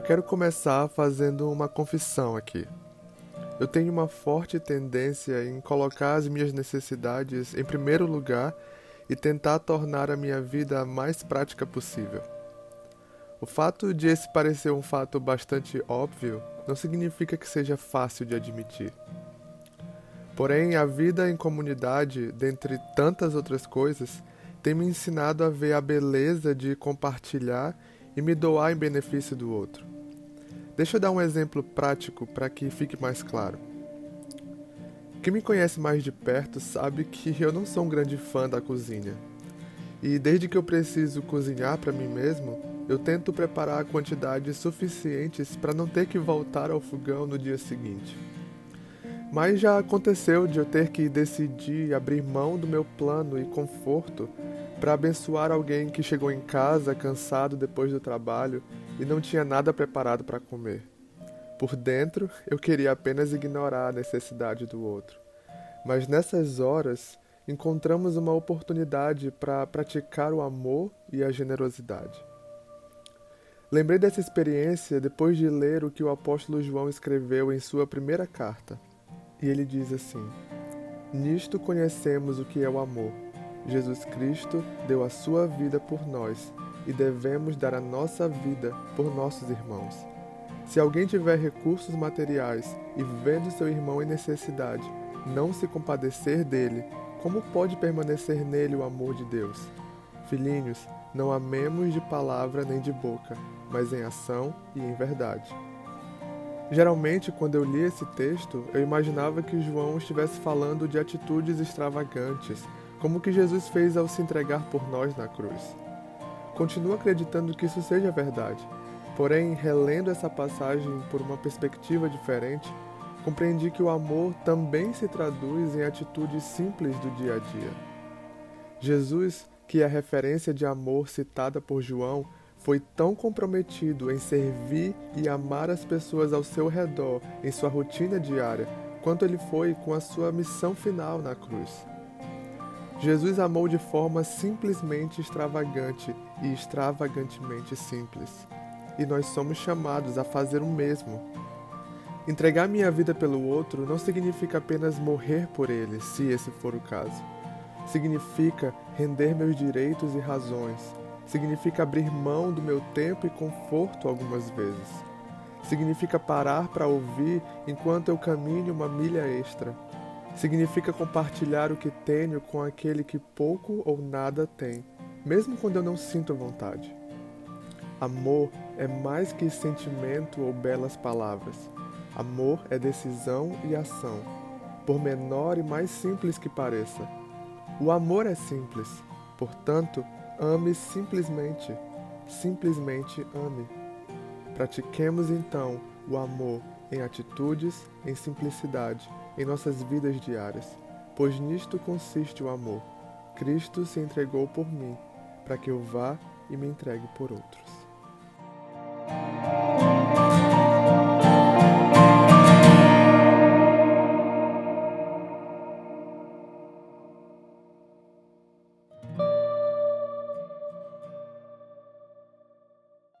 quero começar fazendo uma confissão aqui. Eu tenho uma forte tendência em colocar as minhas necessidades em primeiro lugar e tentar tornar a minha vida a mais prática possível. O fato de esse parecer um fato bastante óbvio não significa que seja fácil de admitir. Porém, a vida em comunidade, dentre tantas outras coisas, tem me ensinado a ver a beleza de compartilhar e me doar em benefício do outro. Deixa eu dar um exemplo prático para que fique mais claro. Quem me conhece mais de perto sabe que eu não sou um grande fã da cozinha. E desde que eu preciso cozinhar para mim mesmo, eu tento preparar quantidades suficientes para não ter que voltar ao fogão no dia seguinte. Mas já aconteceu de eu ter que decidir abrir mão do meu plano e conforto para abençoar alguém que chegou em casa cansado depois do trabalho e não tinha nada preparado para comer. Por dentro, eu queria apenas ignorar a necessidade do outro. Mas nessas horas, encontramos uma oportunidade para praticar o amor e a generosidade. Lembrei dessa experiência depois de ler o que o apóstolo João escreveu em sua primeira carta. E ele diz assim: Nisto conhecemos o que é o amor. Jesus Cristo deu a sua vida por nós e devemos dar a nossa vida por nossos irmãos. Se alguém tiver recursos materiais e vendo seu irmão em necessidade, não se compadecer dele, como pode permanecer nele o amor de Deus? Filhinhos, não amemos de palavra nem de boca, mas em ação e em verdade. Geralmente, quando eu li esse texto, eu imaginava que João estivesse falando de atitudes extravagantes, como o que Jesus fez ao se entregar por nós na cruz. Continuo acreditando que isso seja verdade, porém, relendo essa passagem por uma perspectiva diferente, compreendi que o amor também se traduz em atitudes simples do dia a dia. Jesus, que é a referência de amor citada por João, foi tão comprometido em servir e amar as pessoas ao seu redor em sua rotina diária, quanto ele foi com a sua missão final na cruz. Jesus amou de forma simplesmente extravagante e extravagantemente simples. E nós somos chamados a fazer o mesmo. Entregar minha vida pelo outro não significa apenas morrer por ele, se esse for o caso. Significa render meus direitos e razões. Significa abrir mão do meu tempo e conforto algumas vezes. Significa parar para ouvir enquanto eu caminho uma milha extra Significa compartilhar o que tenho com aquele que pouco ou nada tem, mesmo quando eu não sinto vontade. Amor é mais que sentimento ou belas palavras. Amor é decisão e ação, por menor e mais simples que pareça. O amor é simples, portanto, ame simplesmente. Simplesmente ame. Pratiquemos então o amor em atitudes, em simplicidade em nossas vidas diárias, pois nisto consiste o amor. Cristo se entregou por mim, para que eu vá e me entregue por outros.